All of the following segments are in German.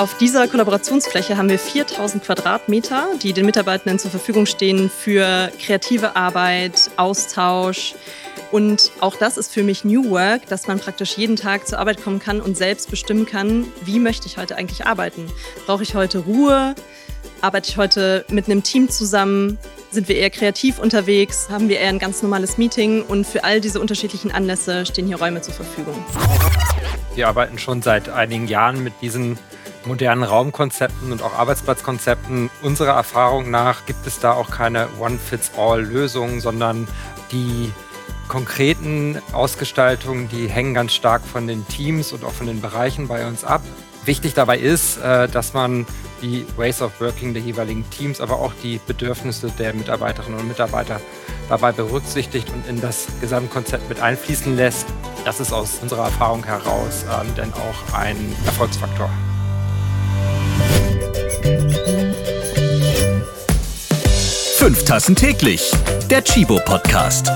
Auf dieser Kollaborationsfläche haben wir 4000 Quadratmeter, die den Mitarbeitenden zur Verfügung stehen für kreative Arbeit, Austausch. Und auch das ist für mich New Work, dass man praktisch jeden Tag zur Arbeit kommen kann und selbst bestimmen kann, wie möchte ich heute eigentlich arbeiten. Brauche ich heute Ruhe? Arbeite ich heute mit einem Team zusammen? Sind wir eher kreativ unterwegs? Haben wir eher ein ganz normales Meeting? Und für all diese unterschiedlichen Anlässe stehen hier Räume zur Verfügung. Wir arbeiten schon seit einigen Jahren mit diesen modernen Raumkonzepten und auch Arbeitsplatzkonzepten. Unserer Erfahrung nach gibt es da auch keine One-Fits-All-Lösung, sondern die konkreten Ausgestaltungen, die hängen ganz stark von den Teams und auch von den Bereichen bei uns ab. Wichtig dabei ist, äh, dass man die Ways of Working der jeweiligen Teams, aber auch die Bedürfnisse der Mitarbeiterinnen und Mitarbeiter dabei berücksichtigt und in das Gesamtkonzept mit einfließen lässt. Das ist aus unserer Erfahrung heraus ähm, dann auch ein Erfolgsfaktor. Fünf Tassen täglich. Der Chibo Podcast.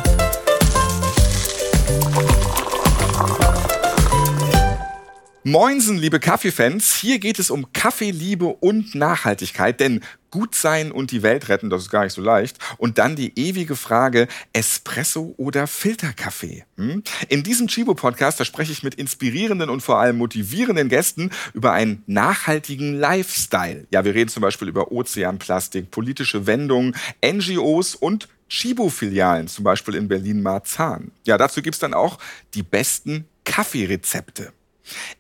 Moinsen, liebe Kaffeefans. Hier geht es um Kaffeeliebe und Nachhaltigkeit, denn gut sein und die Welt retten, das ist gar nicht so leicht. Und dann die ewige Frage, Espresso oder Filterkaffee? Hm? In diesem Chibo-Podcast verspreche ich mit inspirierenden und vor allem motivierenden Gästen über einen nachhaltigen Lifestyle. Ja, wir reden zum Beispiel über Ozeanplastik, politische Wendungen, NGOs und Chibo-Filialen, zum Beispiel in Berlin-Marzahn. Ja, dazu gibt's dann auch die besten Kaffeerezepte.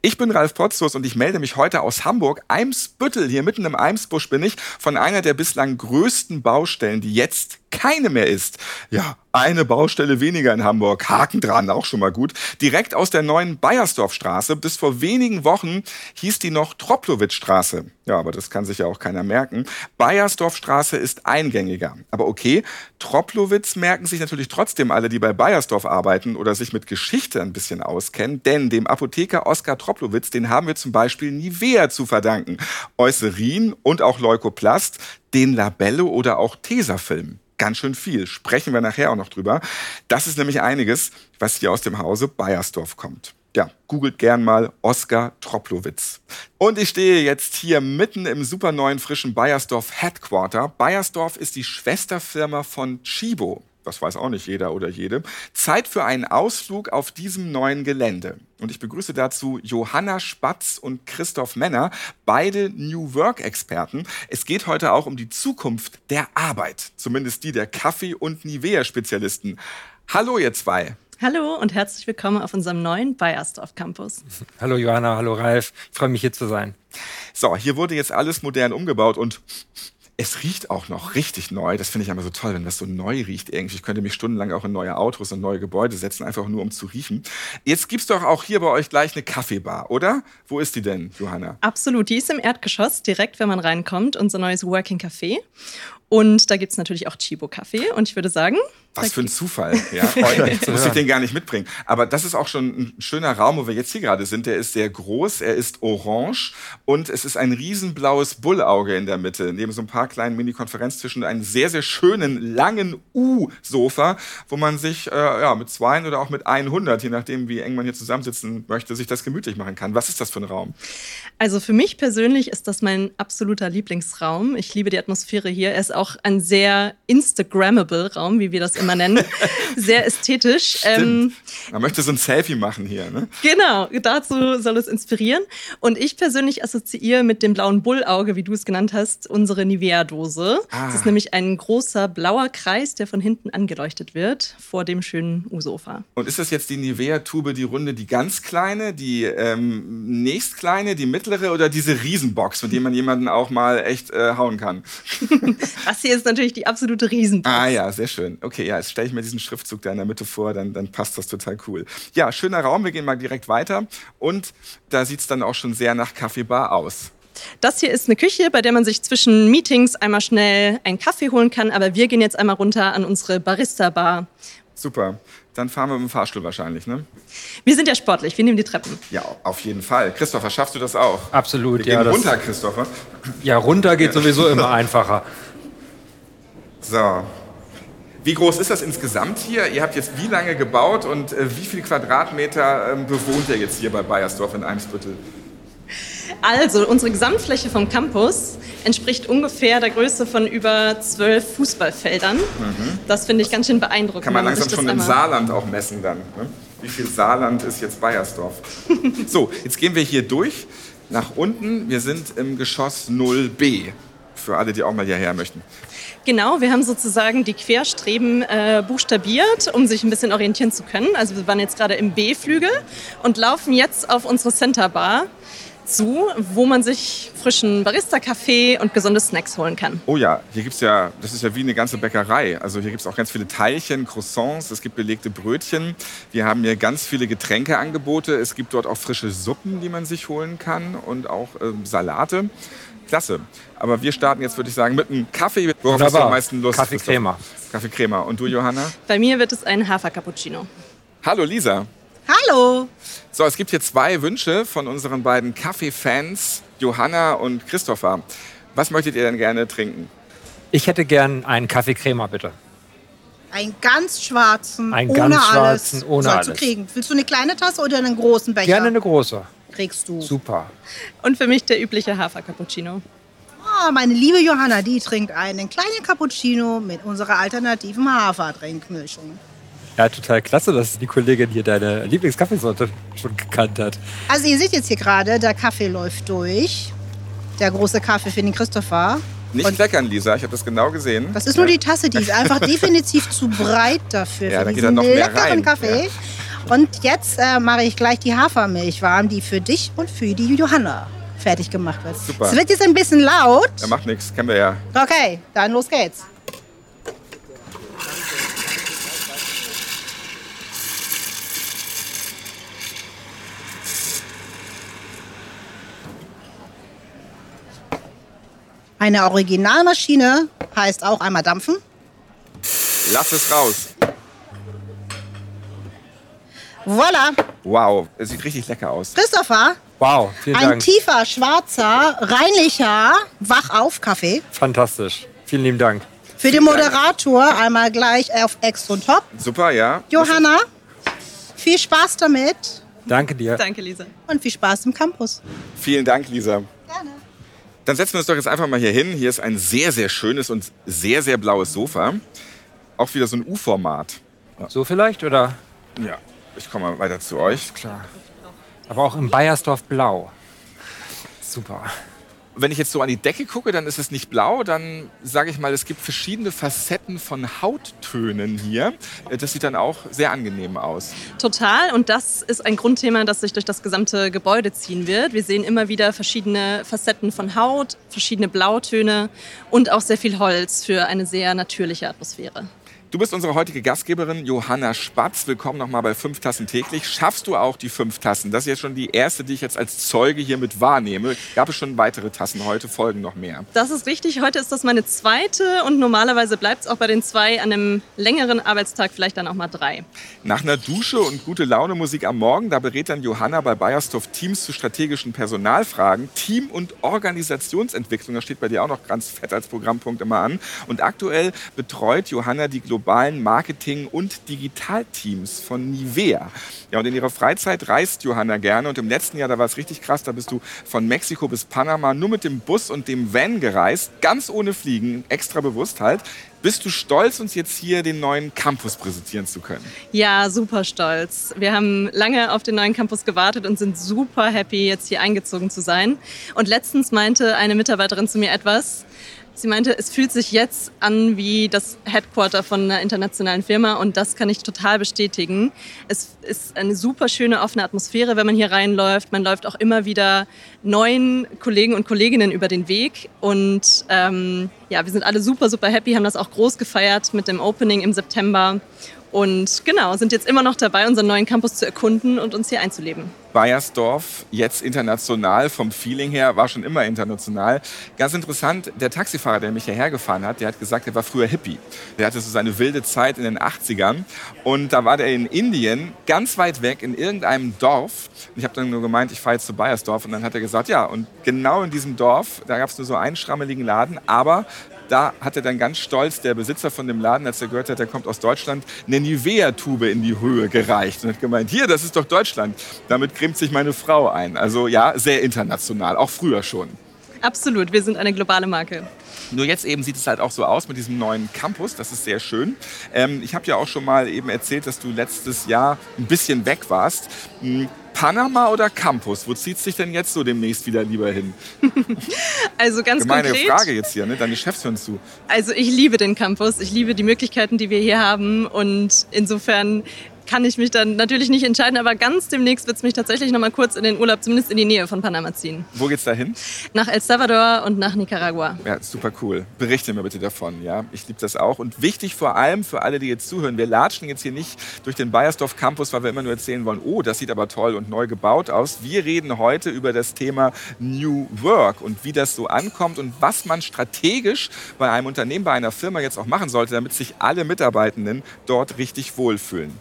Ich bin Ralf Potzus und ich melde mich heute aus Hamburg. Eimsbüttel, hier mitten im Eimsbusch bin ich, von einer der bislang größten Baustellen, die jetzt keine mehr ist. Ja, eine Baustelle weniger in Hamburg. Haken dran, auch schon mal gut. Direkt aus der neuen Bayersdorfstraße. Bis vor wenigen Wochen hieß die noch Troplowitz-Straße. Ja, aber das kann sich ja auch keiner merken. Bayersdorfstraße ist eingängiger. Aber okay, Troplowitz merken sich natürlich trotzdem alle, die bei Bayersdorf arbeiten oder sich mit Geschichte ein bisschen auskennen. Denn dem Apotheker Oskar Troplowitz, den haben wir zum Beispiel Nivea zu verdanken. Eucerin und auch Leukoplast, den Labello oder auch Tesafilm ganz schön viel. Sprechen wir nachher auch noch drüber. Das ist nämlich einiges, was hier aus dem Hause Bayersdorf kommt. Ja, googelt gern mal Oskar Troplowitz. Und ich stehe jetzt hier mitten im super neuen frischen Bayersdorf Headquarter. Bayersdorf ist die Schwesterfirma von Chibo das weiß auch nicht jeder oder jede, Zeit für einen Ausflug auf diesem neuen Gelände. Und ich begrüße dazu Johanna Spatz und Christoph Männer, beide New Work-Experten. Es geht heute auch um die Zukunft der Arbeit, zumindest die der Kaffee- und Nivea-Spezialisten. Hallo ihr zwei. Hallo und herzlich willkommen auf unserem neuen Bayersdorf Campus. Hallo Johanna, hallo Ralf. Ich freue mich hier zu sein. So, hier wurde jetzt alles modern umgebaut und es riecht auch noch richtig neu. Das finde ich immer so toll, wenn das so neu riecht irgendwie. Ich könnte mich stundenlang auch in neue Autos und neue Gebäude setzen, einfach nur um zu riechen. Jetzt gibt's doch auch hier bei euch gleich eine Kaffeebar, oder? Wo ist die denn, Johanna? Absolut, die ist im Erdgeschoss, direkt wenn man reinkommt, unser neues Working Café. Und da gibt's natürlich auch Chibo Kaffee. Und ich würde sagen, was für ein Zufall. Ja, heute muss ich den gar nicht mitbringen. Aber das ist auch schon ein schöner Raum, wo wir jetzt hier gerade sind. Der ist sehr groß, er ist orange und es ist ein riesenblaues Bullauge in der Mitte. Neben so ein paar kleinen Mini-Konferenztischen einen sehr, sehr schönen, langen U-Sofa, wo man sich äh, ja, mit zwei oder auch mit 100, je nachdem, wie eng man hier zusammensitzen möchte, sich das gemütlich machen kann. Was ist das für ein Raum? Also für mich persönlich ist das mein absoluter Lieblingsraum. Ich liebe die Atmosphäre hier. Er ist auch ein sehr Instagrammable Raum, wie wir das immer nennen. Sehr ästhetisch. Ähm, Man möchte so ein Selfie machen hier, ne? Genau, dazu soll es inspirieren. Und ich persönlich assoziiere mit dem blauen Bullauge, wie du es genannt hast, unsere Nivea-Dose. Ah. Das ist nämlich ein großer blauer Kreis, der von hinten angeleuchtet wird, vor dem schönen U-Sofa. Und ist das jetzt die Nivea-Tube, die Runde, die ganz kleine, die ähm, nächst kleine, die mittlere oder diese Riesenbox, mit der man jemanden auch mal echt äh, hauen kann? das hier ist natürlich die absolute Riesenbox. Ah ja, sehr schön. Okay, ja, ja, jetzt stelle ich mir diesen Schriftzug da in der Mitte vor, dann, dann passt das total cool. Ja, schöner Raum, wir gehen mal direkt weiter und da sieht es dann auch schon sehr nach Kaffeebar aus. Das hier ist eine Küche, bei der man sich zwischen Meetings einmal schnell einen Kaffee holen kann, aber wir gehen jetzt einmal runter an unsere Barista-Bar. Super. Dann fahren wir mit dem Fahrstuhl wahrscheinlich, ne? Wir sind ja sportlich, wir nehmen die Treppen. Ja, auf jeden Fall. Christopher, schaffst du das auch? Absolut, wir ja. Gehen runter, Christopher. Ja, runter geht sowieso immer einfacher. So, wie groß ist das insgesamt hier? Ihr habt jetzt wie lange gebaut und äh, wie viele Quadratmeter ähm, bewohnt ihr jetzt hier bei Bayersdorf in Eimsbüttel? Also, unsere Gesamtfläche vom Campus entspricht ungefähr der Größe von über zwölf Fußballfeldern. Das finde ich ganz schön beeindruckend. Mhm. Kann man langsam schon im Saarland auch messen dann. Ne? Wie viel Saarland ist jetzt Bayersdorf? so, jetzt gehen wir hier durch nach unten. Wir sind im Geschoss 0b. Für alle, die auch mal hierher möchten. Genau, wir haben sozusagen die Querstreben äh, buchstabiert, um sich ein bisschen orientieren zu können. Also wir waren jetzt gerade im B-Flügel und laufen jetzt auf unsere Center Bar zu, wo man sich frischen Barista-Kaffee und gesunde Snacks holen kann. Oh ja, hier gibt es ja, das ist ja wie eine ganze Bäckerei. Also hier gibt es auch ganz viele Teilchen, Croissants, es gibt belegte Brötchen. Wir haben hier ganz viele Getränkeangebote. Es gibt dort auch frische Suppen, die man sich holen kann und auch ähm, Salate. Klasse. Aber wir starten jetzt, würde ich sagen, mit einem Kaffee. Worauf hast du Wunderbar. am meisten Lust? Kaffee? Crema. Kaffee Crema. Und du, Johanna? Bei mir wird es ein Hafer-Cappuccino. Hallo, Lisa. Hallo. So, es gibt hier zwei Wünsche von unseren beiden Kaffee-Fans, Johanna und Christopher. Was möchtet ihr denn gerne trinken? Ich hätte gern einen Kaffee Crema, bitte. Einen ganz schwarzen, Einen ohne ganz alles. schwarzen, ohne Sollst du alles. kriegen. Willst du eine kleine Tasse oder einen großen Becher? Gerne eine große. Kriegst du. Super. Und für mich der übliche Hafer-Cappuccino. Ah, meine liebe Johanna, die trinkt einen kleinen Cappuccino mit unserer alternativen Hafertrinkmischung. Ja, total klasse, dass die Kollegin hier deine Lieblingskaffeesorte schon gekannt hat. Also ihr seht jetzt hier gerade, der Kaffee läuft durch. Der große Kaffee für den Christopher. Nicht Und- kleckern, Lisa. Ich habe das genau gesehen. Das ist nur die Tasse, die ist einfach definitiv zu breit dafür, Ja, für da geht diesen dann noch mehr leckeren rein. Kaffee. Und jetzt äh, mache ich gleich die Hafermilch warm, die für dich und für die Johanna fertig gemacht wird. Super. Es wird jetzt ein bisschen laut. Ja, macht nichts, kennen wir ja. Okay, dann los geht's. Eine Originalmaschine heißt auch einmal dampfen. Lass es raus. Voila, Wow, es sieht richtig lecker aus. Christopher, Wow, vielen ein Dank. tiefer, schwarzer, reinlicher Wach-auf-Kaffee. Fantastisch. Vielen lieben Dank. Für den Moderator einmal gleich auf Extra und Top. Super, ja. Johanna, viel Spaß damit Danke dir. Danke, Lisa. und viel Spaß im Campus. Vielen Dank, Lisa. Gerne. Dann setzen wir uns doch jetzt einfach mal hier hin. Hier ist ein sehr, sehr schönes und sehr, sehr blaues Sofa. Auch wieder so ein U-Format. So vielleicht oder? Ja, ich komme mal weiter zu euch. Klar. Aber auch im Bayersdorf blau. Super. Wenn ich jetzt so an die Decke gucke, dann ist es nicht blau. Dann sage ich mal, es gibt verschiedene Facetten von Hauttönen hier. Äh, Das sieht dann auch sehr angenehm aus. Total. Und das ist ein Grundthema, das sich durch das gesamte Gebäude ziehen wird. Wir sehen immer wieder verschiedene Facetten von Haut, verschiedene Blautöne und auch sehr viel Holz für eine sehr natürliche Atmosphäre. Du bist unsere heutige Gastgeberin, Johanna Spatz. Willkommen nochmal bei Fünf Tassen täglich. Schaffst du auch die fünf Tassen? Das ist jetzt schon die erste, die ich jetzt als Zeuge hiermit wahrnehme. Gab es schon weitere Tassen heute? Folgen noch mehr. Das ist richtig. Heute ist das meine zweite und normalerweise bleibt es auch bei den zwei an einem längeren Arbeitstag vielleicht dann auch mal drei. Nach einer Dusche und gute Laune Musik am Morgen, da berät dann Johanna bei Bayersdorf Teams zu strategischen Personalfragen, Team- und Organisationsentwicklung. Das steht bei dir auch noch ganz fett als Programmpunkt immer an. Und aktuell betreut Johanna die globalen Marketing- und Digitalteams von Nivea. Ja, und in ihrer Freizeit reist Johanna gerne. Und im letzten Jahr, da war es richtig krass, da bist du von Mexiko bis Panama nur mit dem Bus und dem Van gereist, ganz ohne Fliegen, extra bewusst halt. Bist du stolz, uns jetzt hier den neuen Campus präsentieren zu können? Ja, super stolz. Wir haben lange auf den neuen Campus gewartet und sind super happy, jetzt hier eingezogen zu sein. Und letztens meinte eine Mitarbeiterin zu mir etwas. Sie meinte, es fühlt sich jetzt an wie das Headquarter von einer internationalen Firma und das kann ich total bestätigen. Es ist eine super schöne offene Atmosphäre, wenn man hier reinläuft. Man läuft auch immer wieder neuen Kollegen und Kolleginnen über den Weg und ähm, ja, wir sind alle super, super happy, haben das auch groß gefeiert mit dem Opening im September und genau, sind jetzt immer noch dabei, unseren neuen Campus zu erkunden und uns hier einzuleben. Bayersdorf, jetzt international, vom Feeling her, war schon immer international. Ganz interessant, der Taxifahrer, der mich hierher gefahren hat, der hat gesagt, er war früher Hippie. Der hatte so seine wilde Zeit in den 80ern. Und da war der in Indien, ganz weit weg, in irgendeinem Dorf. Und ich habe dann nur gemeint, ich fahre jetzt zu Bayersdorf. Und dann hat er gesagt, ja, und genau in diesem Dorf, da gab es nur so einen schrammeligen Laden, aber da hatte dann ganz stolz der Besitzer von dem Laden, als er gehört hat, der kommt aus Deutschland, eine Nivea-Tube in die Höhe gereicht und hat gemeint, hier, das ist doch Deutschland. Damit cremt sich meine Frau ein. Also ja, sehr international, auch früher schon. Absolut, wir sind eine globale Marke. Nur jetzt eben sieht es halt auch so aus mit diesem neuen Campus. Das ist sehr schön. Ähm, ich habe ja auch schon mal eben erzählt, dass du letztes Jahr ein bisschen weg warst. Hm, Panama oder Campus? Wo zieht es dich denn jetzt so demnächst wieder lieber hin? also ganz Gemeine konkret. Frage jetzt hier, ne? Deine Chefs hören zu. Also ich liebe den Campus. Ich liebe die Möglichkeiten, die wir hier haben. Und insofern kann ich mich dann natürlich nicht entscheiden, aber ganz demnächst wird es mich tatsächlich noch mal kurz in den Urlaub, zumindest in die Nähe von Panama ziehen. Wo geht's da hin? Nach El Salvador und nach Nicaragua. Ja, super cool. Berichte mir bitte davon, ja. Ich liebe das auch. Und wichtig vor allem für alle, die jetzt zuhören, wir latschen jetzt hier nicht durch den Bayersdorf Campus, weil wir immer nur erzählen wollen, oh, das sieht aber toll und neu gebaut aus. Wir reden heute über das Thema New Work und wie das so ankommt und was man strategisch bei einem Unternehmen, bei einer Firma jetzt auch machen sollte, damit sich alle Mitarbeitenden dort richtig wohlfühlen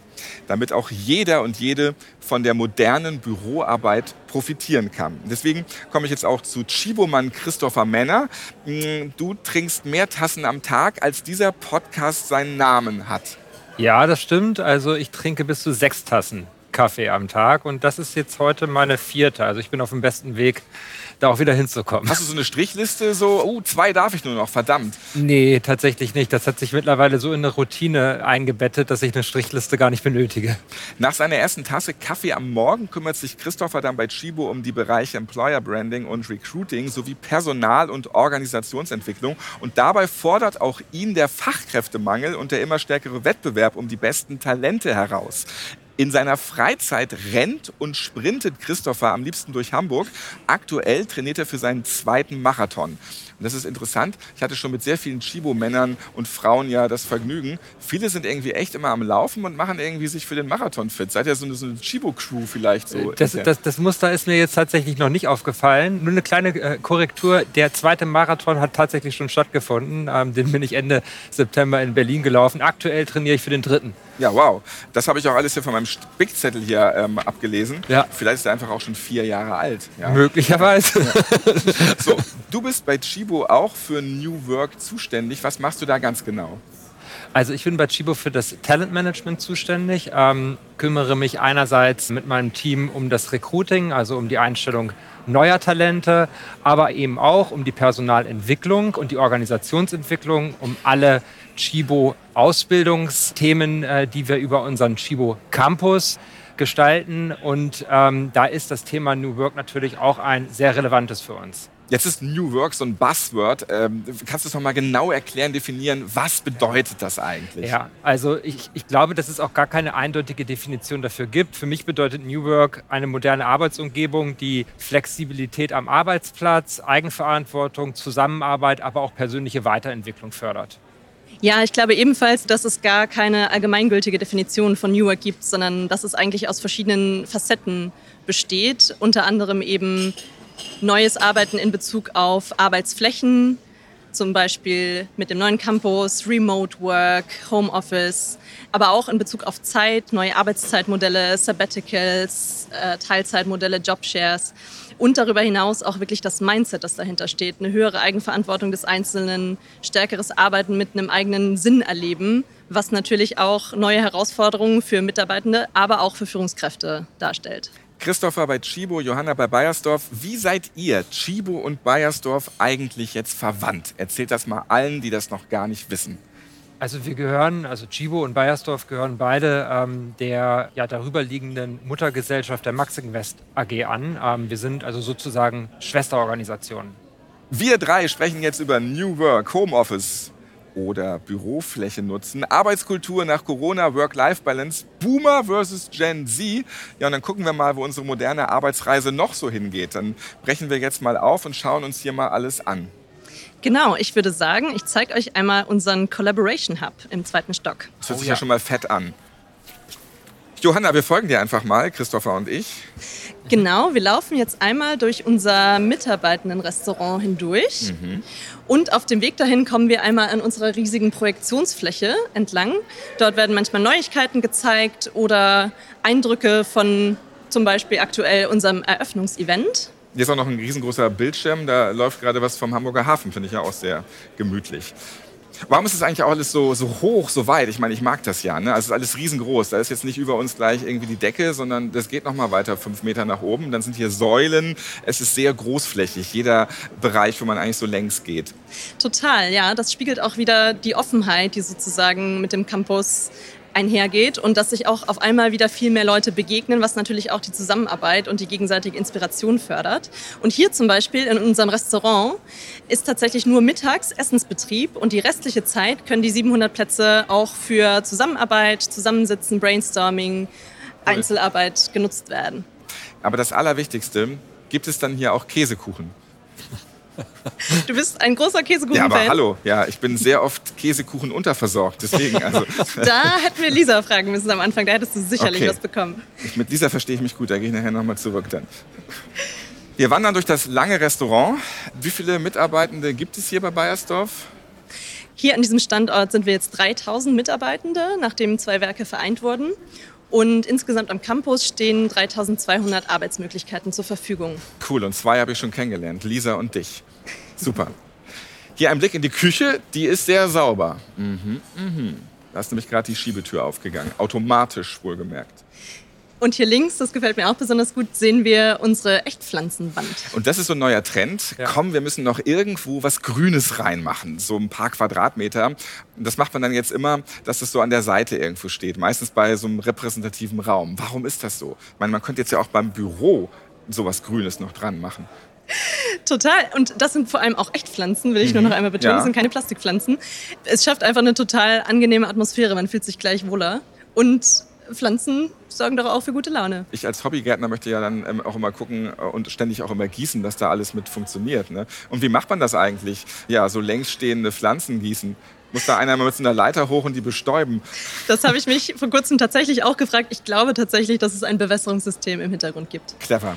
damit auch jeder und jede von der modernen Büroarbeit profitieren kann. Deswegen komme ich jetzt auch zu Chibomann Christopher Männer. Mm, du trinkst mehr Tassen am Tag, als dieser Podcast seinen Namen hat. Ja, das stimmt. Also ich trinke bis zu sechs Tassen Kaffee am Tag und das ist jetzt heute meine vierte. Also ich bin auf dem besten Weg, da auch wieder hinzukommen. Hast du so eine Strichliste, so, oh, zwei darf ich nur noch, verdammt? Nee, tatsächlich nicht. Das hat sich mittlerweile so in eine Routine eingebettet, dass ich eine Strichliste gar nicht benötige. Nach seiner ersten Tasse Kaffee am Morgen kümmert sich Christopher dann bei Chibo um die Bereiche Employer Branding und Recruiting sowie Personal- und Organisationsentwicklung. Und dabei fordert auch ihn der Fachkräftemangel und der immer stärkere Wettbewerb um die besten Talente heraus. In seiner Freizeit rennt und sprintet Christopher am liebsten durch Hamburg. Aktuell trainiert er für seinen zweiten Marathon. Und das ist interessant. Ich hatte schon mit sehr vielen Chibo-Männern und Frauen ja das Vergnügen. Viele sind irgendwie echt immer am Laufen und machen irgendwie sich für den Marathon fit. Seid ihr so eine, so eine Chibo-Crew vielleicht so? Das, das, das, Muster ist mir jetzt tatsächlich noch nicht aufgefallen. Nur eine kleine äh, Korrektur. Der zweite Marathon hat tatsächlich schon stattgefunden. Ähm, den bin ich Ende September in Berlin gelaufen. Aktuell trainiere ich für den dritten. Ja, wow. Das habe ich auch alles hier von meinem Spickzettel hier ähm, abgelesen. Ja. Vielleicht ist er einfach auch schon vier Jahre alt. Ja. Möglicherweise. So, du bist bei Chibo auch für New Work zuständig. Was machst du da ganz genau? Also ich bin bei Chibo für das Talentmanagement zuständig, ähm, kümmere mich einerseits mit meinem Team um das Recruiting, also um die Einstellung neuer Talente, aber eben auch um die Personalentwicklung und die Organisationsentwicklung, um alle Chibo-Ausbildungsthemen, äh, die wir über unseren Chibo Campus gestalten. Und ähm, da ist das Thema New Work natürlich auch ein sehr relevantes für uns. Jetzt ist New Work so ein Buzzword. Ähm, kannst du es noch mal genau erklären, definieren, was bedeutet das eigentlich? Ja, also ich, ich glaube, dass es auch gar keine eindeutige Definition dafür gibt. Für mich bedeutet New Work eine moderne Arbeitsumgebung, die Flexibilität am Arbeitsplatz, Eigenverantwortung, Zusammenarbeit, aber auch persönliche Weiterentwicklung fördert. Ja, ich glaube ebenfalls, dass es gar keine allgemeingültige Definition von New Work gibt, sondern dass es eigentlich aus verschiedenen Facetten besteht. Unter anderem eben neues Arbeiten in Bezug auf Arbeitsflächen, zum Beispiel mit dem neuen Campus, Remote Work, Homeoffice, aber auch in Bezug auf Zeit, neue Arbeitszeitmodelle, Sabbaticals, äh, Teilzeitmodelle, Jobshares und darüber hinaus auch wirklich das Mindset, das dahinter steht, eine höhere Eigenverantwortung des Einzelnen, stärkeres Arbeiten mit einem eigenen Sinn erleben, was natürlich auch neue Herausforderungen für Mitarbeitende, aber auch für Führungskräfte darstellt. Christopher bei Chibo, Johanna bei Bayersdorf. Wie seid ihr, Chibo und Bayersdorf, eigentlich jetzt verwandt? Erzählt das mal allen, die das noch gar nicht wissen. Also wir gehören, also Chibo und Bayersdorf gehören beide ähm, der ja, darüberliegenden Muttergesellschaft der Max Invest AG an. Ähm, wir sind also sozusagen Schwesterorganisationen. Wir drei sprechen jetzt über New Work, Homeoffice, oder Bürofläche nutzen. Arbeitskultur nach Corona, Work-Life-Balance, Boomer versus Gen Z. Ja, und dann gucken wir mal, wo unsere moderne Arbeitsreise noch so hingeht. Dann brechen wir jetzt mal auf und schauen uns hier mal alles an. Genau, ich würde sagen, ich zeige euch einmal unseren Collaboration Hub im zweiten Stock. Das hört sich oh, ja. ja schon mal fett an. Johanna, wir folgen dir einfach mal, Christopher und ich. Genau, wir laufen jetzt einmal durch unser Mitarbeitendenrestaurant hindurch. Mhm. Und auf dem Weg dahin kommen wir einmal an unserer riesigen Projektionsfläche entlang. Dort werden manchmal Neuigkeiten gezeigt oder Eindrücke von zum Beispiel aktuell unserem Eröffnungsevent. Hier ist auch noch ein riesengroßer Bildschirm, da läuft gerade was vom Hamburger Hafen, finde ich ja auch sehr gemütlich. Warum ist es eigentlich auch alles so, so hoch, so weit? Ich meine, ich mag das ja. Ne? Also es ist alles riesengroß. Da ist jetzt nicht über uns gleich irgendwie die Decke, sondern das geht noch mal weiter fünf Meter nach oben. Dann sind hier Säulen. Es ist sehr großflächig, jeder Bereich, wo man eigentlich so längs geht. Total, ja. Das spiegelt auch wieder die Offenheit, die sozusagen mit dem Campus einhergeht und dass sich auch auf einmal wieder viel mehr Leute begegnen, was natürlich auch die Zusammenarbeit und die gegenseitige Inspiration fördert. Und hier zum Beispiel in unserem Restaurant ist tatsächlich nur mittags Essensbetrieb und die restliche Zeit können die 700 Plätze auch für Zusammenarbeit, Zusammensitzen, Brainstorming, Einzelarbeit genutzt werden. Aber das Allerwichtigste, gibt es dann hier auch Käsekuchen? Du bist ein großer Käsekuchen-Fan. Ja, aber hallo, ja, ich bin sehr oft Käsekuchen unterversorgt, deswegen also. da hätten wir Lisa fragen müssen am Anfang, da hättest du sicherlich okay. was bekommen. Ich, mit Lisa verstehe ich mich gut, da gehe ich nachher nochmal zurück dann. Wir wandern durch das lange Restaurant. Wie viele Mitarbeitende gibt es hier bei Bayersdorf? Hier an diesem Standort sind wir jetzt 3000 Mitarbeitende, nachdem zwei Werke vereint wurden. Und insgesamt am Campus stehen 3200 Arbeitsmöglichkeiten zur Verfügung. Cool, und zwei habe ich schon kennengelernt, Lisa und dich. Super. Hier ein Blick in die Küche, die ist sehr sauber. Mhm, mhm. Da ist nämlich gerade die Schiebetür aufgegangen, automatisch wohlgemerkt. Und hier links, das gefällt mir auch besonders gut, sehen wir unsere Echtpflanzenwand. Und das ist so ein neuer Trend. Ja. Komm, wir müssen noch irgendwo was Grünes reinmachen, so ein paar Quadratmeter. Und das macht man dann jetzt immer, dass es so an der Seite irgendwo steht, meistens bei so einem repräsentativen Raum. Warum ist das so? Ich meine, man könnte jetzt ja auch beim Büro sowas Grünes noch dran machen. Total. Und das sind vor allem auch Echtpflanzen, will ich mhm. nur noch einmal betonen. Ja. Das sind keine Plastikpflanzen. Es schafft einfach eine total angenehme Atmosphäre. Man fühlt sich gleich wohler. Und Pflanzen sorgen doch auch für gute Laune. Ich als Hobbygärtner möchte ja dann ähm, auch immer gucken äh, und ständig auch immer gießen, dass da alles mit funktioniert. Ne? Und wie macht man das eigentlich? Ja, so längs stehende Pflanzen gießen. Muss da einer mal mit so einer Leiter hoch und die bestäuben? Das habe ich mich vor kurzem tatsächlich auch gefragt. Ich glaube tatsächlich, dass es ein Bewässerungssystem im Hintergrund gibt. Clever.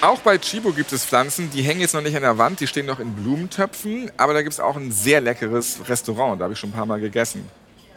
Auch bei Chibo gibt es Pflanzen, die hängen jetzt noch nicht an der Wand, die stehen noch in Blumentöpfen, aber da gibt es auch ein sehr leckeres Restaurant, da habe ich schon ein paar Mal gegessen.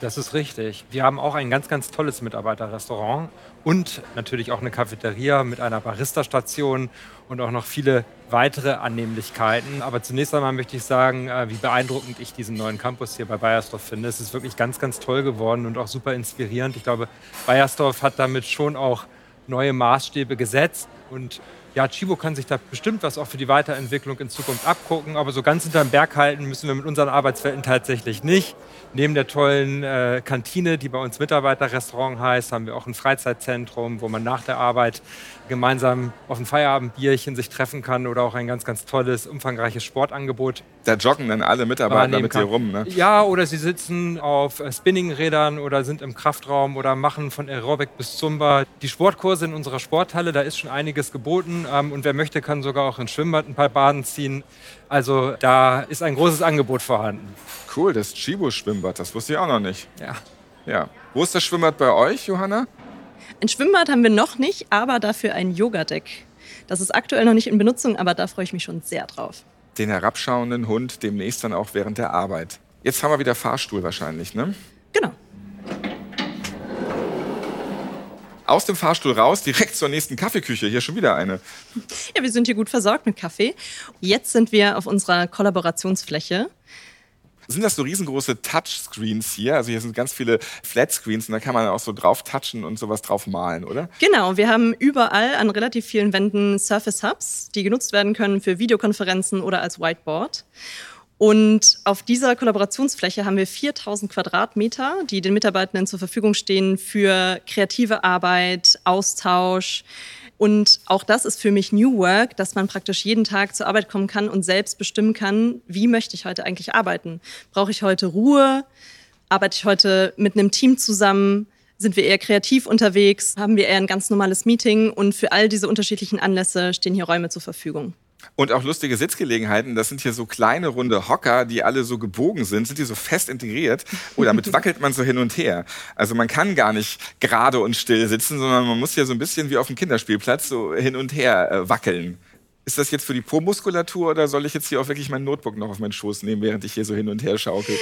Das ist richtig. Wir haben auch ein ganz, ganz tolles Mitarbeiterrestaurant und natürlich auch eine Cafeteria mit einer Barista-Station und auch noch viele weitere Annehmlichkeiten. Aber zunächst einmal möchte ich sagen, äh, wie beeindruckend ich diesen neuen Campus hier bei Bayersdorf finde. Es ist wirklich ganz, ganz toll geworden und auch super inspirierend. Ich glaube, Bayersdorf hat damit schon auch neue Maßstäbe gesetzt und ja, Chibo kann sich da bestimmt was auch für die Weiterentwicklung in Zukunft abgucken, aber so ganz hinterm Berg halten müssen wir mit unseren Arbeitswelten tatsächlich nicht. Neben der tollen äh, Kantine, die bei uns Mitarbeiterrestaurant heißt, haben wir auch ein Freizeitzentrum, wo man nach der Arbeit gemeinsam auf ein Feierabendbierchen sich treffen kann oder auch ein ganz, ganz tolles, umfangreiches Sportangebot. Da joggen dann alle Mitarbeiter mit dir rum, ne? Ja, oder sie sitzen auf äh, Spinningrädern oder sind im Kraftraum oder machen von Aerobic bis Zumba die Sportkurse in unserer Sporthalle. Da ist schon einiges geboten ähm, und wer möchte, kann sogar auch ins Schwimmbad ein paar Baden ziehen. Also da ist ein großes Angebot vorhanden. Cool, das Chibo-Schwimmbad, das wusste ich auch noch nicht. Ja. Ja. Wo ist das Schwimmbad bei euch, Johanna? Ein Schwimmbad haben wir noch nicht, aber dafür ein Yogadeck. Das ist aktuell noch nicht in Benutzung, aber da freue ich mich schon sehr drauf. Den herabschauenden Hund demnächst dann auch während der Arbeit. Jetzt haben wir wieder Fahrstuhl wahrscheinlich, ne? Genau. Aus dem Fahrstuhl raus, direkt zur nächsten Kaffeeküche. Hier schon wieder eine. Ja, wir sind hier gut versorgt mit Kaffee. Jetzt sind wir auf unserer Kollaborationsfläche. Sind das so riesengroße Touchscreens hier? Also hier sind ganz viele Flatscreens und da kann man auch so drauf touchen und sowas drauf malen, oder? Genau, wir haben überall an relativ vielen Wänden Surface Hubs, die genutzt werden können für Videokonferenzen oder als Whiteboard. Und auf dieser Kollaborationsfläche haben wir 4000 Quadratmeter, die den Mitarbeitenden zur Verfügung stehen für kreative Arbeit, Austausch, und auch das ist für mich New Work, dass man praktisch jeden Tag zur Arbeit kommen kann und selbst bestimmen kann, wie möchte ich heute eigentlich arbeiten? Brauche ich heute Ruhe? Arbeite ich heute mit einem Team zusammen? Sind wir eher kreativ unterwegs? Haben wir eher ein ganz normales Meeting? Und für all diese unterschiedlichen Anlässe stehen hier Räume zur Verfügung. Und auch lustige Sitzgelegenheiten. Das sind hier so kleine runde Hocker, die alle so gebogen sind, sind die so fest integriert. Oh, damit wackelt man so hin und her. Also man kann gar nicht gerade und still sitzen, sondern man muss hier so ein bisschen wie auf dem Kinderspielplatz so hin und her äh, wackeln. Ist das jetzt für die Po-Muskulatur oder soll ich jetzt hier auch wirklich mein Notebook noch auf meinen Schoß nehmen, während ich hier so hin und her schaukel?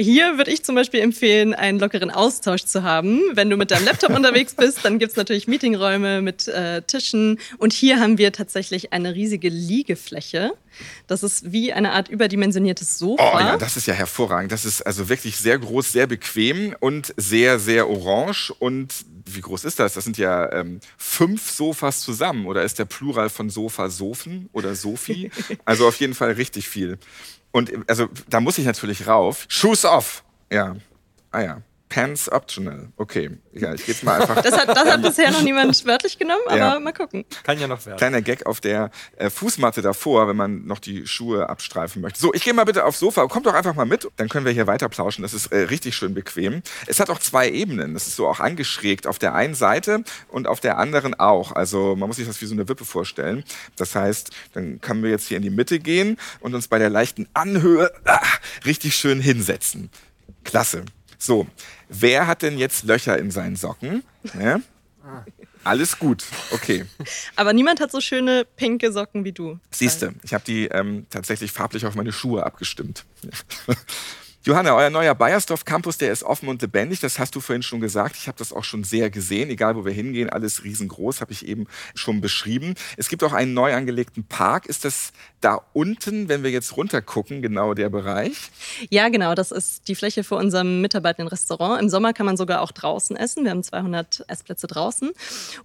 Hier würde ich zum Beispiel empfehlen, einen lockeren Austausch zu haben. Wenn du mit deinem Laptop unterwegs bist, dann gibt es natürlich Meetingräume mit äh, Tischen. Und hier haben wir tatsächlich eine riesige Liegefläche. Das ist wie eine Art überdimensioniertes Sofa. Oh ja, das ist ja hervorragend. Das ist also wirklich sehr groß, sehr bequem und sehr, sehr orange. Und wie groß ist das? Das sind ja ähm, fünf Sofas zusammen. Oder ist der Plural von Sofa Sofen oder Sofi? Also auf jeden Fall richtig viel. Und also da muss ich natürlich rauf. Shoes off. Ja. Ah ja. Pants optional. Okay. Ja, ich jetzt mal einfach. Das hat, das hat bisher noch niemand wörtlich genommen, aber ja. mal gucken. Kann ja noch werden. Kleiner Gag auf der äh, Fußmatte davor, wenn man noch die Schuhe abstreifen möchte. So, ich gehe mal bitte aufs Sofa. Kommt doch einfach mal mit. Dann können wir hier weiter plauschen. Das ist äh, richtig schön bequem. Es hat auch zwei Ebenen. Das ist so auch angeschrägt auf der einen Seite und auf der anderen auch. Also man muss sich das wie so eine Wippe vorstellen. Das heißt, dann können wir jetzt hier in die Mitte gehen und uns bei der leichten Anhöhe ah, richtig schön hinsetzen. Klasse. So, wer hat denn jetzt Löcher in seinen Socken? Ja? Alles gut, okay. Aber niemand hat so schöne pinke Socken wie du. Siehste, ich habe die ähm, tatsächlich farblich auf meine Schuhe abgestimmt. Johanna, euer neuer Bayersdorf Campus, der ist offen und lebendig. Das hast du vorhin schon gesagt. Ich habe das auch schon sehr gesehen. Egal, wo wir hingehen, alles riesengroß, habe ich eben schon beschrieben. Es gibt auch einen neu angelegten Park. Ist das da unten, wenn wir jetzt runter gucken, genau der Bereich? Ja, genau. Das ist die Fläche für unserem mitarbeitenden Restaurant. Im Sommer kann man sogar auch draußen essen. Wir haben 200 Essplätze draußen.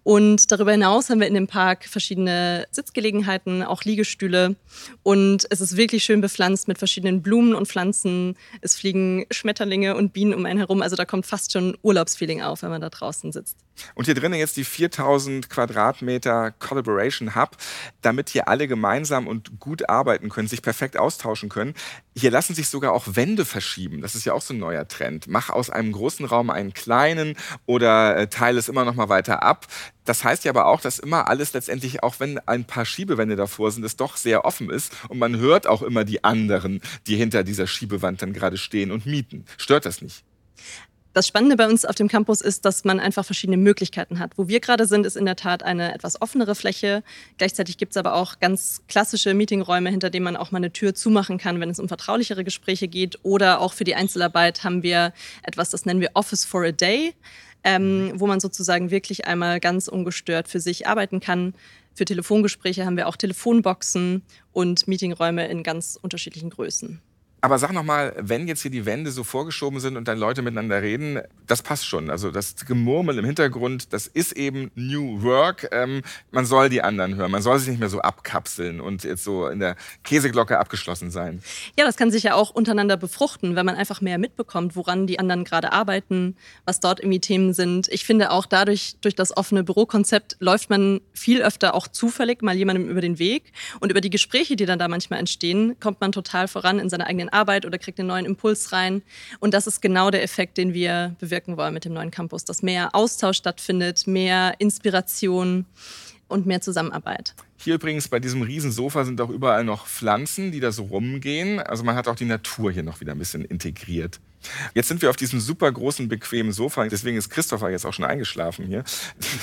Und darüber hinaus haben wir in dem Park verschiedene Sitzgelegenheiten, auch Liegestühle. Und es ist wirklich schön bepflanzt mit verschiedenen Blumen und Pflanzen es fliegen Schmetterlinge und Bienen um einen herum. Also da kommt fast schon Urlaubsfeeling auf, wenn man da draußen sitzt. Und hier drinnen jetzt die 4000 Quadratmeter Collaboration Hub, damit hier alle gemeinsam und gut arbeiten können, sich perfekt austauschen können. Hier lassen sich sogar auch Wände verschieben. Das ist ja auch so ein neuer Trend. Mach aus einem großen Raum einen kleinen oder äh, teile es immer noch mal weiter ab. Das heißt ja aber auch, dass immer alles letztendlich, auch wenn ein paar Schiebewände davor sind, es doch sehr offen ist und man hört auch immer die anderen, die hinter dieser Schiebewand dann gerade stehen und mieten. Stört das nicht? Das Spannende bei uns auf dem Campus ist, dass man einfach verschiedene Möglichkeiten hat. Wo wir gerade sind, ist in der Tat eine etwas offenere Fläche. Gleichzeitig gibt es aber auch ganz klassische Meetingräume, hinter denen man auch mal eine Tür zumachen kann, wenn es um vertraulichere Gespräche geht. Oder auch für die Einzelarbeit haben wir etwas, das nennen wir Office for a Day, ähm, wo man sozusagen wirklich einmal ganz ungestört für sich arbeiten kann. Für Telefongespräche haben wir auch Telefonboxen und Meetingräume in ganz unterschiedlichen Größen. Aber sag noch mal, wenn jetzt hier die Wände so vorgeschoben sind und dann Leute miteinander reden, das passt schon. Also das Gemurmel im Hintergrund, das ist eben New Work. Ähm, man soll die anderen hören. Man soll sich nicht mehr so abkapseln und jetzt so in der Käseglocke abgeschlossen sein. Ja, das kann sich ja auch untereinander befruchten, wenn man einfach mehr mitbekommt, woran die anderen gerade arbeiten, was dort irgendwie Themen sind. Ich finde auch dadurch, durch das offene Bürokonzept, läuft man viel öfter auch zufällig mal jemandem über den Weg. Und über die Gespräche, die dann da manchmal entstehen, kommt man total voran in seiner eigenen Arbeit oder kriegt einen neuen Impuls rein. Und das ist genau der Effekt, den wir bewirken wollen mit dem neuen Campus, dass mehr Austausch stattfindet, mehr Inspiration und mehr Zusammenarbeit. Hier übrigens bei diesem Riesensofa sind auch überall noch Pflanzen, die da so rumgehen. Also man hat auch die Natur hier noch wieder ein bisschen integriert. Jetzt sind wir auf diesem super großen, bequemen Sofa. Deswegen ist Christopher jetzt auch schon eingeschlafen hier.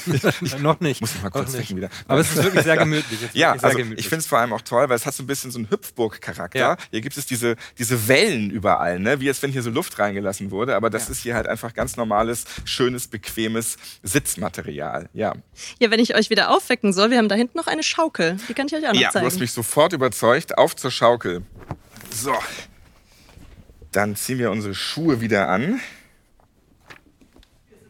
noch nicht. Muss ich mal kurz wecken wieder. Aber es ist wirklich sehr gemütlich. ja, also gemütlich. ich finde es vor allem auch toll, weil es hat so ein bisschen so einen Hüpfburg-Charakter. Ja. Hier gibt es diese, diese Wellen überall, ne? wie als wenn hier so Luft reingelassen wurde. Aber das ja. ist hier halt einfach ganz normales, schönes, bequemes Sitzmaterial. Ja. ja, wenn ich euch wieder aufwecken soll, wir haben da hinten noch eine Schaukel. Die kann ich euch auch noch ja, zeigen. Ja, du hast mich sofort überzeugt. Auf zur Schaukel. So. Dann ziehen wir unsere Schuhe wieder an.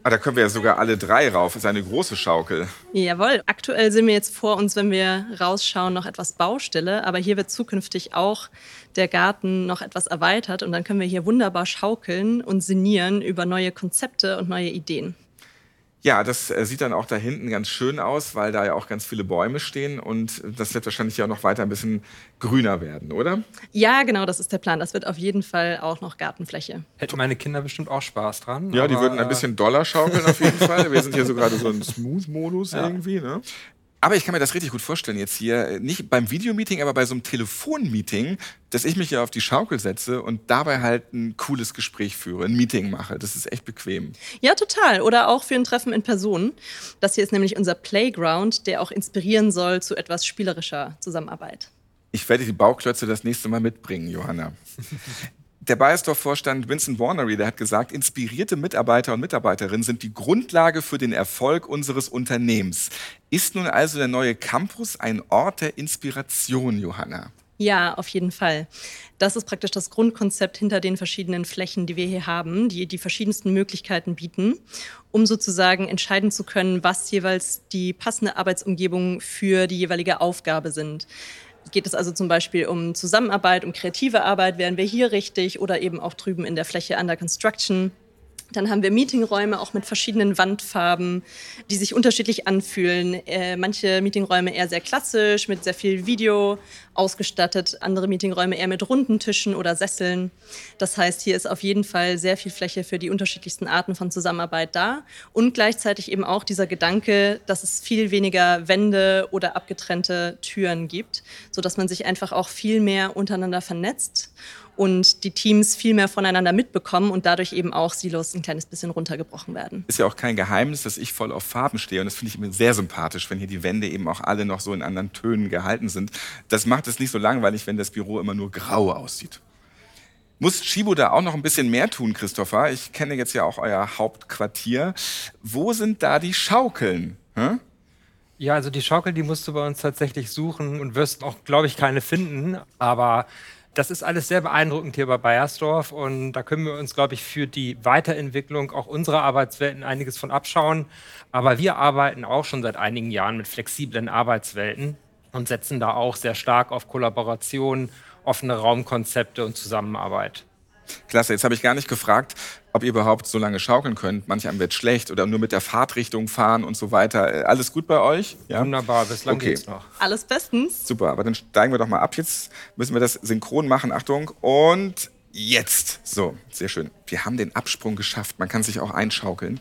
Ah, da können wir ja sogar alle drei rauf. Das ist eine große Schaukel. Jawohl. Aktuell sind wir jetzt vor uns, wenn wir rausschauen, noch etwas Baustelle. Aber hier wird zukünftig auch der Garten noch etwas erweitert. Und dann können wir hier wunderbar schaukeln und sinnieren über neue Konzepte und neue Ideen. Ja, das äh, sieht dann auch da hinten ganz schön aus, weil da ja auch ganz viele Bäume stehen und das wird wahrscheinlich ja auch noch weiter ein bisschen grüner werden, oder? Ja, genau, das ist der Plan. Das wird auf jeden Fall auch noch Gartenfläche. Hätten meine Kinder bestimmt auch Spaß dran. Ja, die würden ein bisschen Dollar schaukeln auf jeden Fall. Wir sind hier so gerade so ein Smooth-Modus ja. irgendwie. Ne? Aber ich kann mir das richtig gut vorstellen jetzt hier, nicht beim Videomeeting, aber bei so einem Telefonmeeting, dass ich mich ja auf die Schaukel setze und dabei halt ein cooles Gespräch führe, ein Meeting mache. Das ist echt bequem. Ja, total. Oder auch für ein Treffen in Person. Das hier ist nämlich unser Playground, der auch inspirieren soll zu etwas spielerischer Zusammenarbeit. Ich werde die Bauklötze das nächste Mal mitbringen, Johanna. Der Bayersdorf-Vorstand Vincent Warnery, der hat gesagt, inspirierte Mitarbeiter und Mitarbeiterinnen sind die Grundlage für den Erfolg unseres Unternehmens. Ist nun also der neue Campus ein Ort der Inspiration, Johanna? Ja, auf jeden Fall. Das ist praktisch das Grundkonzept hinter den verschiedenen Flächen, die wir hier haben, die die verschiedensten Möglichkeiten bieten, um sozusagen entscheiden zu können, was jeweils die passende Arbeitsumgebung für die jeweilige Aufgabe sind. Geht es also zum Beispiel um Zusammenarbeit, um kreative Arbeit, wären wir hier richtig oder eben auch drüben in der Fläche Under Construction dann haben wir Meetingräume auch mit verschiedenen Wandfarben, die sich unterschiedlich anfühlen. Äh, manche Meetingräume eher sehr klassisch, mit sehr viel Video ausgestattet, andere Meetingräume eher mit runden Tischen oder Sesseln. Das heißt, hier ist auf jeden Fall sehr viel Fläche für die unterschiedlichsten Arten von Zusammenarbeit da und gleichzeitig eben auch dieser Gedanke, dass es viel weniger Wände oder abgetrennte Türen gibt, sodass man sich einfach auch viel mehr untereinander vernetzt und die Teams viel mehr voneinander mitbekommen und dadurch eben auch Silos ein kleines bisschen runtergebrochen werden. Ist ja auch kein Geheimnis, dass ich voll auf Farben stehe und das finde ich immer sehr sympathisch, wenn hier die Wände eben auch alle noch so in anderen Tönen gehalten sind. Das macht es nicht so langweilig, wenn das Büro immer nur grau aussieht. Muss Chibo da auch noch ein bisschen mehr tun, Christopher? Ich kenne jetzt ja auch euer Hauptquartier. Wo sind da die Schaukeln? Hm? Ja, also die Schaukel, die musst du bei uns tatsächlich suchen und wirst auch, glaube ich, keine finden. Aber das ist alles sehr beeindruckend hier bei Bayersdorf und da können wir uns, glaube ich, für die Weiterentwicklung auch unserer Arbeitswelten einiges von abschauen. Aber wir arbeiten auch schon seit einigen Jahren mit flexiblen Arbeitswelten und setzen da auch sehr stark auf Kollaboration, offene Raumkonzepte und Zusammenarbeit. Klasse, jetzt habe ich gar nicht gefragt, ob ihr überhaupt so lange schaukeln könnt. Manch einem wird schlecht oder nur mit der Fahrtrichtung fahren und so weiter. Äh, alles gut bei euch? Ja? Wunderbar, bislang okay. geht's noch. Alles bestens. Super, aber dann steigen wir doch mal ab. Jetzt müssen wir das synchron machen. Achtung. Und jetzt. So, sehr schön. Wir haben den Absprung geschafft. Man kann sich auch einschaukeln.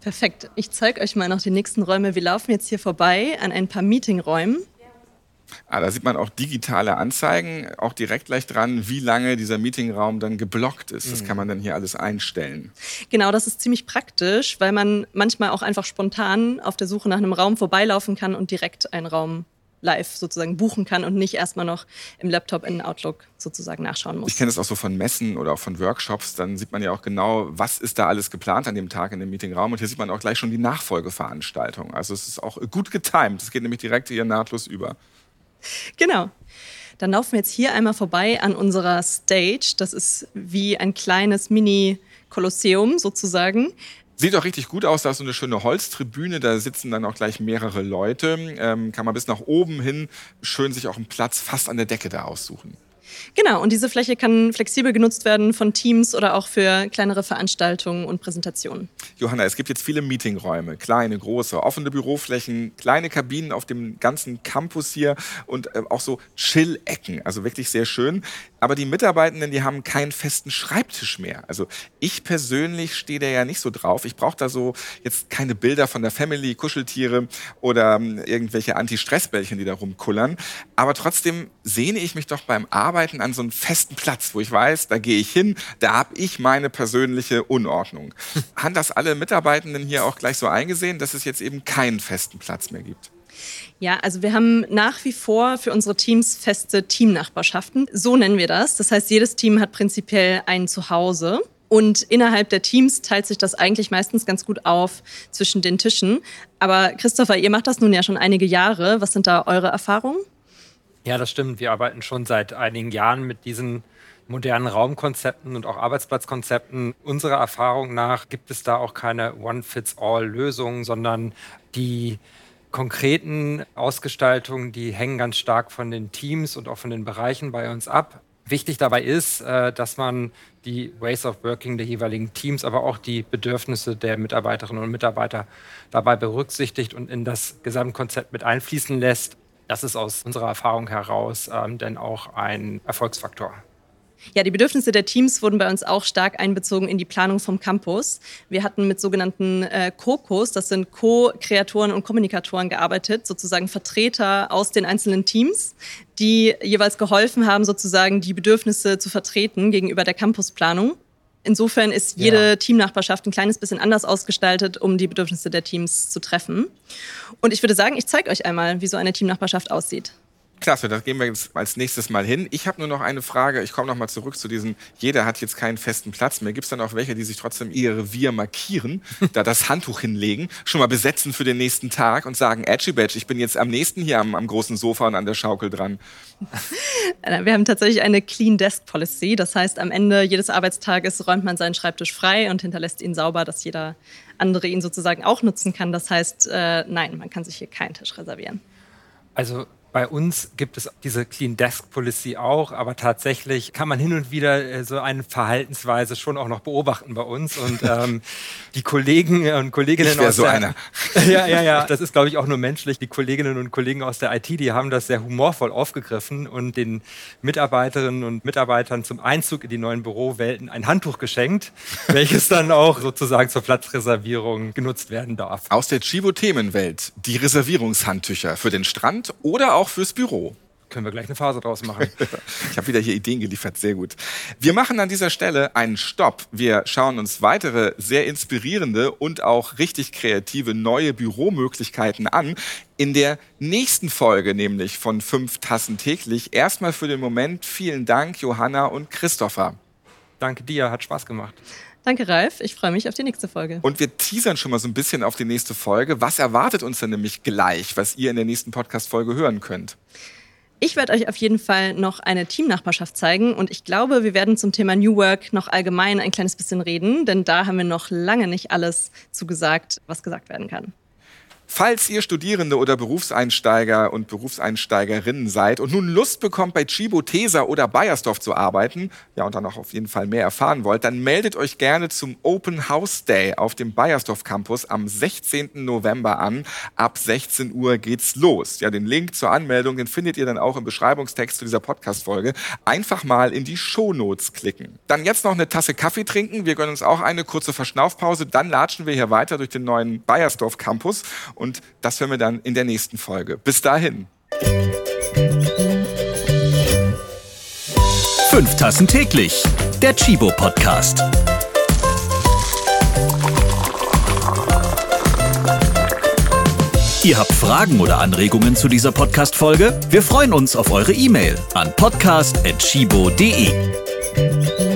Perfekt. Ich zeige euch mal noch die nächsten Räume. Wir laufen jetzt hier vorbei an ein paar Meetingräumen. Ah, da sieht man auch digitale Anzeigen, auch direkt gleich dran, wie lange dieser Meetingraum dann geblockt ist. Das mhm. kann man dann hier alles einstellen. Genau, das ist ziemlich praktisch, weil man manchmal auch einfach spontan auf der Suche nach einem Raum vorbeilaufen kann und direkt einen Raum live sozusagen buchen kann und nicht erstmal noch im Laptop in Outlook sozusagen nachschauen muss. Ich kenne das auch so von Messen oder auch von Workshops. Dann sieht man ja auch genau, was ist da alles geplant an dem Tag in dem Meetingraum. Und hier sieht man auch gleich schon die Nachfolgeveranstaltung. Also es ist auch gut getimt. Es geht nämlich direkt hier nahtlos über. Genau. Dann laufen wir jetzt hier einmal vorbei an unserer Stage. Das ist wie ein kleines Mini-Kolosseum sozusagen. Sieht auch richtig gut aus, da ist so eine schöne Holztribüne, da sitzen dann auch gleich mehrere Leute. Ähm, kann man bis nach oben hin schön sich auch einen Platz fast an der Decke da aussuchen. Genau, und diese Fläche kann flexibel genutzt werden von Teams oder auch für kleinere Veranstaltungen und Präsentationen. Johanna, es gibt jetzt viele Meetingräume, kleine, große, offene Büroflächen, kleine Kabinen auf dem ganzen Campus hier und äh, auch so Chill-Ecken, also wirklich sehr schön. Aber die Mitarbeitenden, die haben keinen festen Schreibtisch mehr. Also ich persönlich stehe da ja nicht so drauf. Ich brauche da so jetzt keine Bilder von der Family, Kuscheltiere oder ähm, irgendwelche Anti-Stress-Bällchen, die da rumkullern. Aber trotzdem sehne ich mich doch beim Arbeiten an so einen festen Platz, wo ich weiß, da gehe ich hin, da habe ich meine persönliche Unordnung. Haben das alle Mitarbeitenden hier auch gleich so eingesehen, dass es jetzt eben keinen festen Platz mehr gibt? Ja, also wir haben nach wie vor für unsere Teams feste Teamnachbarschaften. So nennen wir das. Das heißt, jedes Team hat prinzipiell ein Zuhause. Und innerhalb der Teams teilt sich das eigentlich meistens ganz gut auf zwischen den Tischen. Aber Christopher, ihr macht das nun ja schon einige Jahre. Was sind da eure Erfahrungen? Ja, das stimmt. Wir arbeiten schon seit einigen Jahren mit diesen modernen Raumkonzepten und auch Arbeitsplatzkonzepten. Unserer Erfahrung nach gibt es da auch keine One-Fits-All-Lösung, sondern die konkreten Ausgestaltungen, die hängen ganz stark von den Teams und auch von den Bereichen bei uns ab. Wichtig dabei ist, äh, dass man die Ways of Working der jeweiligen Teams, aber auch die Bedürfnisse der Mitarbeiterinnen und Mitarbeiter dabei berücksichtigt und in das Gesamtkonzept mit einfließen lässt. Das ist aus unserer Erfahrung heraus ähm, denn auch ein Erfolgsfaktor. Ja, die Bedürfnisse der Teams wurden bei uns auch stark einbezogen in die Planung vom Campus. Wir hatten mit sogenannten äh, COCOs, das sind Co-Kreatoren und Kommunikatoren gearbeitet, sozusagen Vertreter aus den einzelnen Teams, die jeweils geholfen haben, sozusagen die Bedürfnisse zu vertreten gegenüber der Campusplanung. Insofern ist jede ja. Teamnachbarschaft ein kleines bisschen anders ausgestaltet, um die Bedürfnisse der Teams zu treffen. Und ich würde sagen, ich zeige euch einmal, wie so eine Teamnachbarschaft aussieht. Klasse, das gehen wir jetzt als nächstes mal hin. Ich habe nur noch eine Frage. Ich komme noch mal zurück zu diesen, jeder hat jetzt keinen festen Platz mehr. Gibt es dann auch welche, die sich trotzdem ihr Revier markieren, da das Handtuch hinlegen, schon mal besetzen für den nächsten Tag und sagen, Edgy Badge, ich bin jetzt am nächsten hier am, am großen Sofa und an der Schaukel dran? Äh, wir haben tatsächlich eine Clean Desk Policy. Das heißt, am Ende jedes Arbeitstages räumt man seinen Schreibtisch frei und hinterlässt ihn sauber, dass jeder andere ihn sozusagen auch nutzen kann. Das heißt, äh, nein, man kann sich hier keinen Tisch reservieren. Also bei uns gibt es diese Clean Desk Policy auch, aber tatsächlich kann man hin und wieder äh, so eine Verhaltensweise schon auch noch beobachten bei uns. Und ähm, die Kollegen und Kolleginnen ich aus so der einer. ja, ja, ja, das ist glaube ich auch nur menschlich. Die Kolleginnen und Kollegen aus der IT, die haben das sehr humorvoll aufgegriffen und den Mitarbeiterinnen und Mitarbeitern zum Einzug in die neuen Bürowelten ein Handtuch geschenkt, welches dann auch sozusagen zur Platzreservierung genutzt werden darf. Aus der Chibo-Themenwelt die Reservierungshandtücher für den Strand oder auch auch fürs Büro. Können wir gleich eine Phase draus machen. ich habe wieder hier Ideen geliefert, sehr gut. Wir machen an dieser Stelle einen Stopp. Wir schauen uns weitere sehr inspirierende und auch richtig kreative neue Büromöglichkeiten an. In der nächsten Folge nämlich von fünf Tassen täglich. Erstmal für den Moment vielen Dank, Johanna und Christopher. Danke dir, hat Spaß gemacht. Danke, Ralf. Ich freue mich auf die nächste Folge. Und wir teasern schon mal so ein bisschen auf die nächste Folge. Was erwartet uns denn nämlich gleich, was ihr in der nächsten Podcast-Folge hören könnt? Ich werde euch auf jeden Fall noch eine Teamnachbarschaft zeigen und ich glaube, wir werden zum Thema New Work noch allgemein ein kleines bisschen reden, denn da haben wir noch lange nicht alles zugesagt, was gesagt werden kann. Falls ihr Studierende oder Berufseinsteiger und Berufseinsteigerinnen seid und nun Lust bekommt, bei Chibo, Tesa oder Bayersdorf zu arbeiten, ja, und dann auch auf jeden Fall mehr erfahren wollt, dann meldet euch gerne zum Open House Day auf dem Bayersdorf Campus am 16. November an. Ab 16 Uhr geht's los. Ja, den Link zur Anmeldung, den findet ihr dann auch im Beschreibungstext zu dieser Podcast-Folge. Einfach mal in die Shownotes klicken. Dann jetzt noch eine Tasse Kaffee trinken. Wir gönnen uns auch eine kurze Verschnaufpause. Dann latschen wir hier weiter durch den neuen Bayersdorf Campus und das hören wir dann in der nächsten Folge. Bis dahin. Fünf Tassen täglich. Der Chibo Podcast. Ihr habt Fragen oder Anregungen zu dieser Podcast-Folge? Wir freuen uns auf eure E-Mail an podcast.chibo.de.